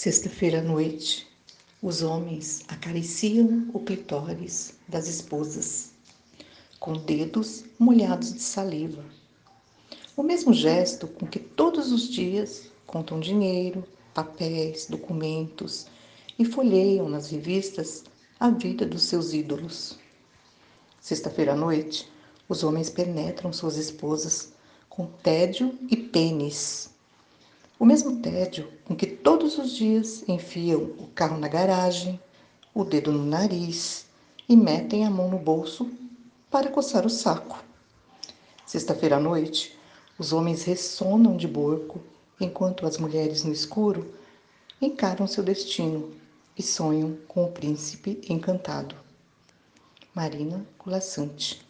Sexta-feira à noite, os homens acariciam o clitóris das esposas, com dedos molhados de saliva. O mesmo gesto com que todos os dias contam dinheiro, papéis, documentos e folheiam nas revistas a vida dos seus ídolos. Sexta-feira à noite, os homens penetram suas esposas com tédio e pênis o mesmo tédio com que todos os dias enfiam o carro na garagem, o dedo no nariz e metem a mão no bolso para coçar o saco. Sexta-feira à noite, os homens ressonam de borco, enquanto as mulheres no escuro encaram seu destino e sonham com o príncipe encantado. Marina Colassante